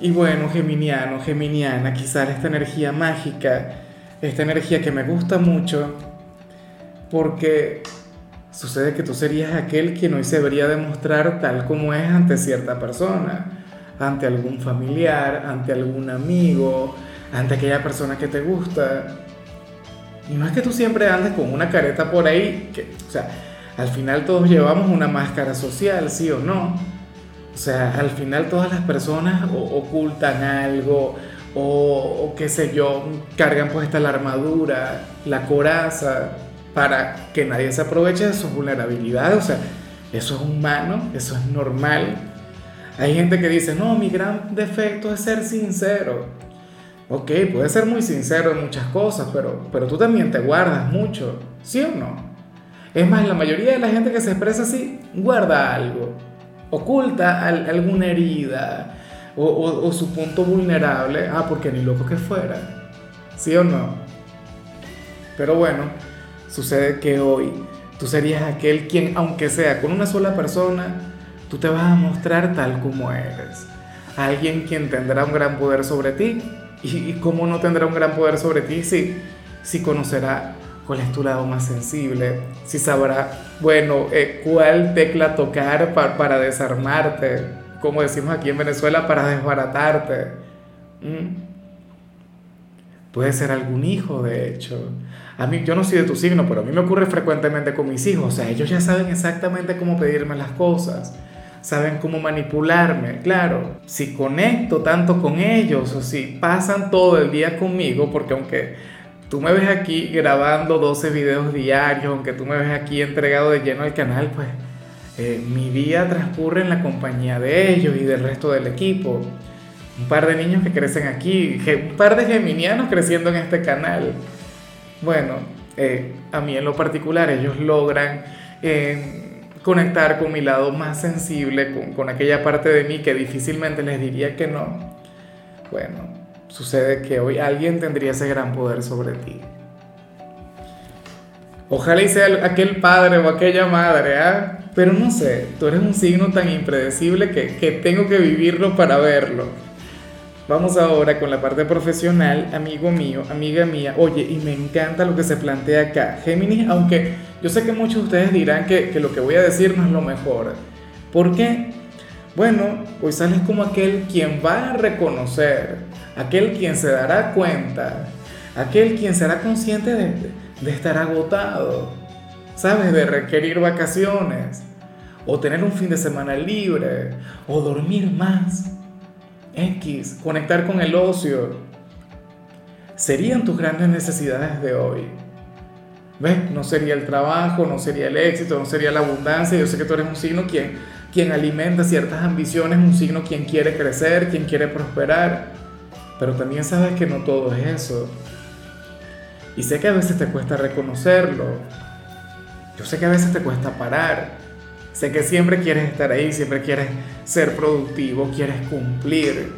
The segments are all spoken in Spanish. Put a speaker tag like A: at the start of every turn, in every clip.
A: Y bueno, geminiano, geminiana, quizás esta energía mágica, esta energía que me gusta mucho, porque sucede que tú serías aquel quien hoy se debería demostrar tal como es ante cierta persona, ante algún familiar, ante algún amigo, ante aquella persona que te gusta. Y no es que tú siempre andes con una careta por ahí, que, o sea, al final todos llevamos una máscara social, sí o no o sea, al final todas las personas ocultan algo o, qué sé yo, cargan puesta la armadura, la coraza, para que nadie se aproveche de sus vulnerabilidades. O sea, eso es humano, eso es normal. Hay gente que dice, no, mi gran defecto es ser sincero. Ok, puedes ser muy sincero en muchas cosas, pero, pero tú también te guardas mucho, ¿sí o no? Es más, la mayoría de la gente que se expresa así guarda algo oculta alguna herida o, su punto vulnerable, ah, porque ni loco que fuera, ¿sí o no? Pero bueno, sucede que hoy tú serías aquel quien, aunque sea con una sola persona, tú te vas a mostrar tal como eres. Alguien quien tendrá un gran poder sobre ti. ¿Y, cómo no tendrá un gran poder sobre ti si, si conocerá cuál es tu lado más sensible, si sabrá, bueno, eh, cuál tecla tocar para desarmarte, como decimos aquí en Venezuela, para desbaratarte. ¿Mm? Puede ser algún hijo, de hecho. A mí, yo no soy de tu signo, pero a mí me ocurre frecuentemente con mis hijos. O sea, ellos ya saben exactamente cómo pedirme las cosas. Saben cómo manipularme. Claro, si conecto tanto con ellos o si pasan todo el día conmigo, porque aunque tú me ves aquí grabando 12 videos diarios, aunque tú me ves aquí entregado de lleno al canal, pues eh, mi día transcurre en la compañía de ellos y del resto del equipo. Un par de niños que crecen aquí, un par de geminianos creciendo en este canal. Bueno, eh, a mí en lo particular ellos logran eh, conectar con mi lado más sensible, con, con aquella parte de mí que difícilmente les diría que no. Bueno, sucede que hoy alguien tendría ese gran poder sobre ti. Ojalá y sea aquel padre o aquella madre, ¿ah? Pero no sé, tú eres un signo tan impredecible que, que tengo que vivirlo para verlo. Vamos ahora con la parte profesional, amigo mío, amiga mía. Oye, y me encanta lo que se plantea acá. Géminis, aunque yo sé que muchos de ustedes dirán que, que lo que voy a decir no es lo mejor. ¿Por qué? Bueno, hoy sales como aquel quien va a reconocer aquel quien se dará cuenta, aquel quien será consciente de, estar agotado, ¿sabes? De requerir vacaciones, o tener un fin de semana libre, o dormir más. X, conectar con el ocio. Serían tus grandes necesidades de hoy. ¿Ves? No sería el trabajo, no sería el éxito, no sería la abundancia. Yo sé que tú eres un signo quien, quien alimenta ciertas ambiciones, un signo quien quiere crecer, quien quiere prosperar pero también sabes que no todo es eso. Y sé que a veces te cuesta reconocerlo. Yo sé que a veces te cuesta parar. Sé que siempre quieres estar ahí, siempre quieres ser productivo, quieres cumplir.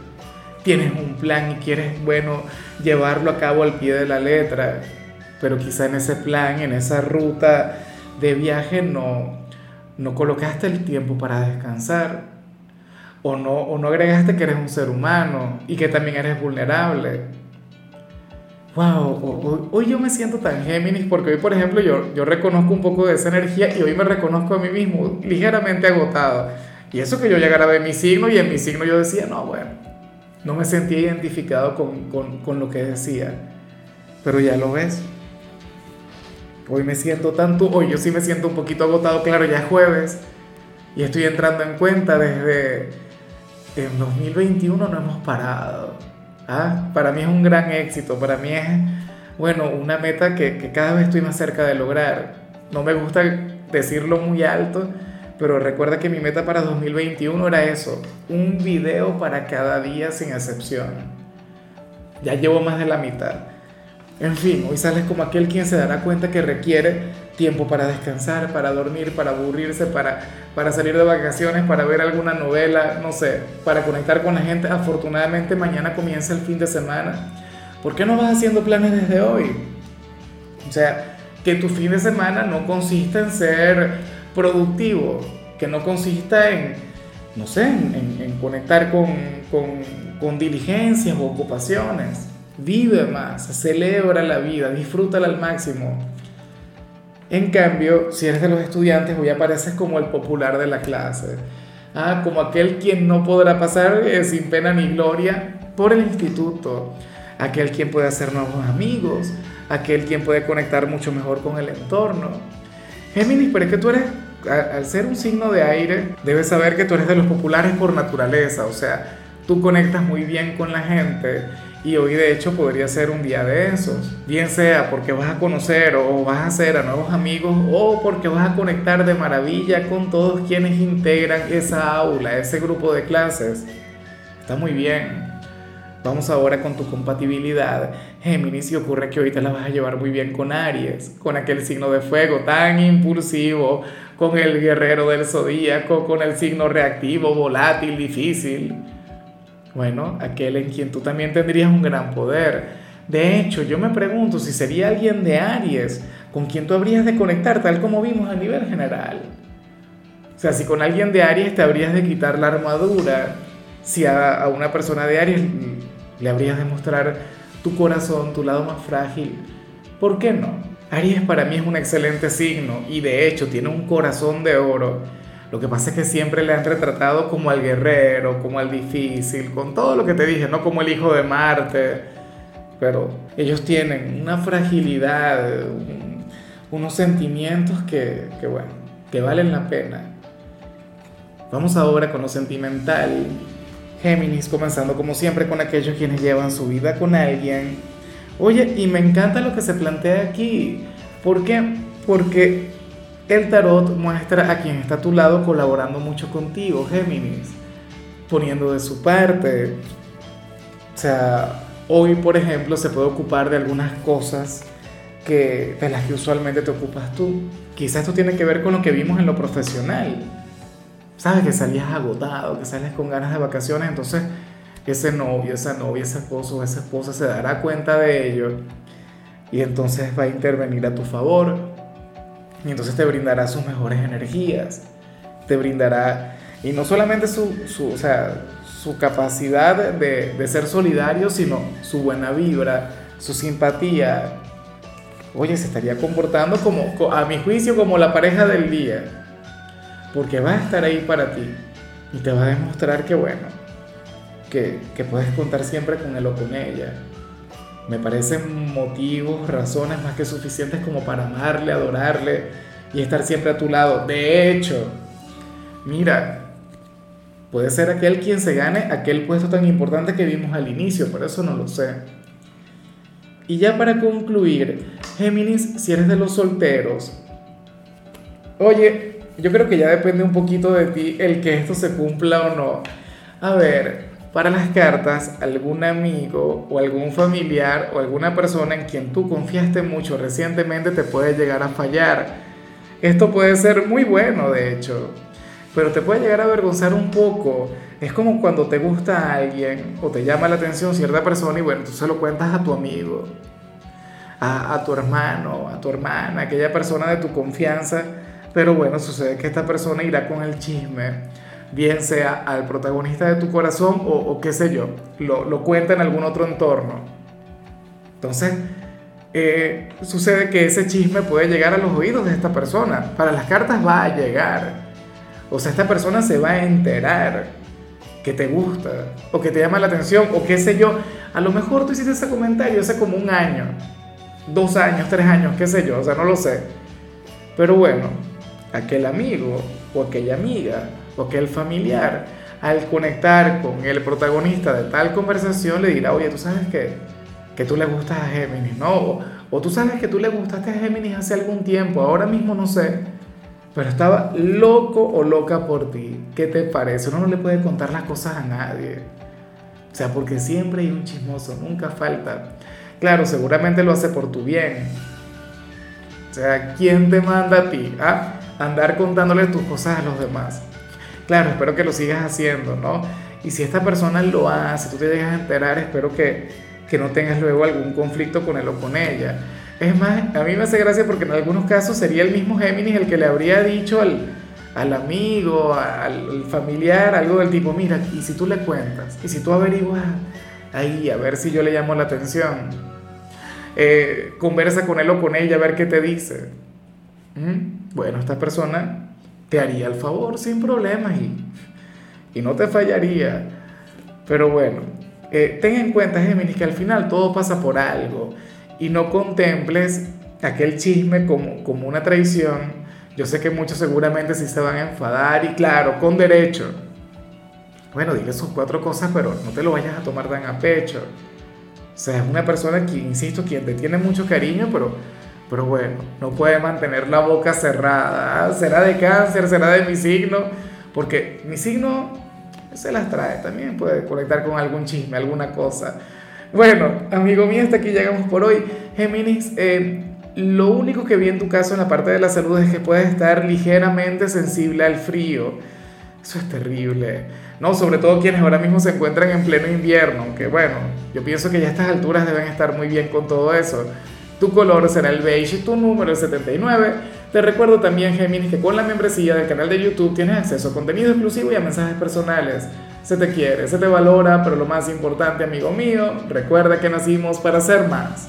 A: Tienes un plan y quieres, bueno, llevarlo a cabo al pie de la letra. Pero quizá en ese plan, en esa ruta de viaje, no, no colocaste el tiempo para descansar o no, o no agregaste que eres un ser humano y que también eres vulnerable. Wow, hoy, yo me siento tan Géminis porque hoy, por ejemplo, yo, yo reconozco un poco de esa energía y hoy me reconozco a mí mismo ligeramente agotado. Y eso que yo llegara a ver mi signo y en mi signo yo decía, no, bueno, no me sentía identificado con, con, con lo que decía. Pero ya lo ves. Hoy me siento tanto, hoy yo sí me siento un poquito agotado, claro, ya es jueves y estoy entrando en cuenta desde en 2021 no hemos parado. ¿ah? Para mí es un gran éxito, para mí es, bueno, una meta que, que cada vez estoy más cerca de lograr. No me gusta decirlo muy alto, pero recuerda que mi meta para 2021 era eso, un video para cada día sin excepción. Ya llevo más de la mitad. En fin, hoy sales como aquel quien se dará cuenta que requiere tiempo para descansar, para dormir, para aburrirse, para, para salir de vacaciones, para ver alguna novela, no sé, para conectar con la gente. Afortunadamente mañana comienza el fin de semana. ¿Por qué no vas haciendo planes desde hoy? O sea, que tu fin de semana no consista en ser productivo, que no consista en, no sé, en, conectar con, con, con diligencias o ocupaciones. Vive más, celebra la vida, disfrútala al máximo. En cambio, si eres de los estudiantes, hoy apareces como el popular de la clase. Ah, como aquel quien no podrá pasar eh, sin pena ni gloria por el instituto. Aquel quien puede hacer nuevos amigos. Aquel quien puede conectar mucho mejor con el entorno. Géminis, pero es que tú eres, al ser un signo de aire, debes saber que tú eres de los populares por naturaleza. O sea, tú conectas muy bien con la gente y hoy de hecho podría ser un día de esos, bien sea porque vas a conocer o vas a hacer a nuevos amigos o porque vas a conectar de maravilla con todos quienes integran esa aula, ese grupo de clases. Está muy bien. Vamos ahora con tu compatibilidad. Géminis, y ocurre que te la vas a llevar muy bien con Aries, con aquel signo de fuego tan impulsivo, con el guerrero del zodíaco, con el signo reactivo, volátil, difícil bueno, aquel en quien tú también tendrías un gran poder. De hecho, yo me pregunto si sería alguien de Aries con quien tú habrías de conectar, tal como vimos a nivel general. O sea, si con alguien de Aries te habrías de quitar la armadura, si a, una persona de Aries le habrías de mostrar tu corazón, tu lado más frágil, ¿por qué no? Aries para mí es un excelente signo y de hecho tiene un corazón de oro lo que pasa es que siempre le han retratado como al guerrero, como al difícil, con todo lo que te dije, no como el hijo de Marte. Pero ellos tienen una fragilidad, unos sentimientos que, que, bueno, que valen la pena. Vamos ahora con lo sentimental. Géminis, comenzando como siempre con aquellos quienes llevan su vida con alguien. Oye, y me encanta lo que se plantea aquí. ¿Por qué? Porque el tarot muestra a quien está a tu lado colaborando mucho contigo, Géminis, poniendo de su parte. O sea, hoy, por ejemplo, se puede ocupar de algunas cosas que, de las que usualmente te ocupas tú. Quizás esto tiene que ver con lo que vimos en lo profesional. Sabes que salías agotado, que sales con ganas de vacaciones, entonces ese novio, esa novia, ese esposo esa esposa se dará cuenta de ello y entonces va a intervenir a tu favor y entonces te brindará sus mejores energías, te brindará, y no solamente su, su, o sea, su capacidad de, de ser solidario, sino su buena vibra, su simpatía. Oye, se estaría comportando como, a mi juicio, como la pareja del día, porque va a estar ahí para ti y te va a demostrar que, bueno, que, que puedes contar siempre con él o con ella. Me parecen motivos, razones más que suficientes como para amarle, adorarle y estar siempre a tu lado. De hecho, mira, puede ser aquel quien se gane aquel puesto tan importante que vimos al inicio, por eso no lo sé. Y ya para concluir, Géminis, si eres de los solteros, oye, yo creo que ya depende un poquito de ti el que esto se cumpla o no. A ver, para las cartas, algún amigo o algún familiar o alguna persona en quien tú confiaste mucho recientemente te puede llegar a fallar. Esto puede ser muy bueno, de hecho, pero te puede llegar a avergonzar un poco. Es como cuando te gusta a alguien o te llama la atención cierta persona y bueno, tú se lo cuentas a tu amigo, a, a tu hermano, a tu hermana, aquella persona de tu confianza, pero bueno, sucede que esta persona irá con el chisme bien sea al protagonista de tu corazón o, qué sé yo, lo, lo, cuenta en algún otro entorno. Entonces, eh, sucede que ese chisme puede llegar a los oídos de esta persona. Para las cartas va a llegar. O sea, esta persona se va a enterar que te gusta o que te llama la atención o qué sé yo. A lo mejor tú hiciste ese comentario hace como un año, dos años, tres años, qué sé yo, o sea, no lo sé. Pero bueno, aquel amigo o aquella amiga o que el familiar, al conectar con el protagonista de tal conversación, le dirá, oye, tú sabes que, que tú le gustas a Géminis, ¿no? O, o tú sabes que tú le gustaste a Géminis hace algún tiempo, ahora mismo no sé, pero estaba loco o loca por ti. ¿Qué te parece? Uno no le puede contar las cosas a nadie. O sea, porque siempre hay un chismoso, nunca falta. claro, seguramente lo hace por tu bien. O sea, ¿quién te manda a ti a andar contándole tus cosas a los demás? Claro, espero que lo sigas haciendo, ¿no? Y si esta persona lo hace, tú te llegas a enterar, espero que, que no tengas luego algún conflicto con él o con ella. Es más, a mí me hace gracia porque en algunos casos sería el mismo Géminis el que le habría dicho al, al amigo, al familiar, algo del tipo, mira, y si tú le cuentas, y si tú averiguas ahí, a ver si yo le llamo la atención, eh, conversa con él o con ella, a ver qué te dice. ¿Mm? Bueno, esta persona te haría el favor sin problemas y, y no te fallaría. Pero bueno, eh, ten en cuenta, Géminis, que al final todo pasa por algo y no contemples aquel chisme como, como una traición. Yo sé que muchos seguramente sí se van a enfadar y claro, con derecho. Bueno, dile sus cuatro cosas, pero no te lo vayas a tomar tan a pecho. O sea, es una persona que, insisto, quien te tiene mucho cariño, pero, pero bueno, no puede mantener la boca cerrada. Será de cáncer, será de mi signo, porque mi signo se las trae también, puede conectar con algún chisme, alguna cosa. Bueno, amigo mío, hasta aquí llegamos por hoy. Géminis, eh, lo único que vi en tu caso en la parte de la salud es que puedes estar ligeramente sensible al frío. Eso es terrible. No, sobre todo quienes ahora mismo se encuentran en pleno invierno, aunque bueno, yo pienso que ya a estas alturas deben estar muy bien con todo eso. Tu color será el beige y tu número es 79. Te recuerdo también, Géminis, que con la membresía del canal de YouTube tienes acceso a contenido exclusivo y a mensajes personales se te quiere, se te valora, pero lo más importante, amigo mío, recuerda que nacimos para ser más.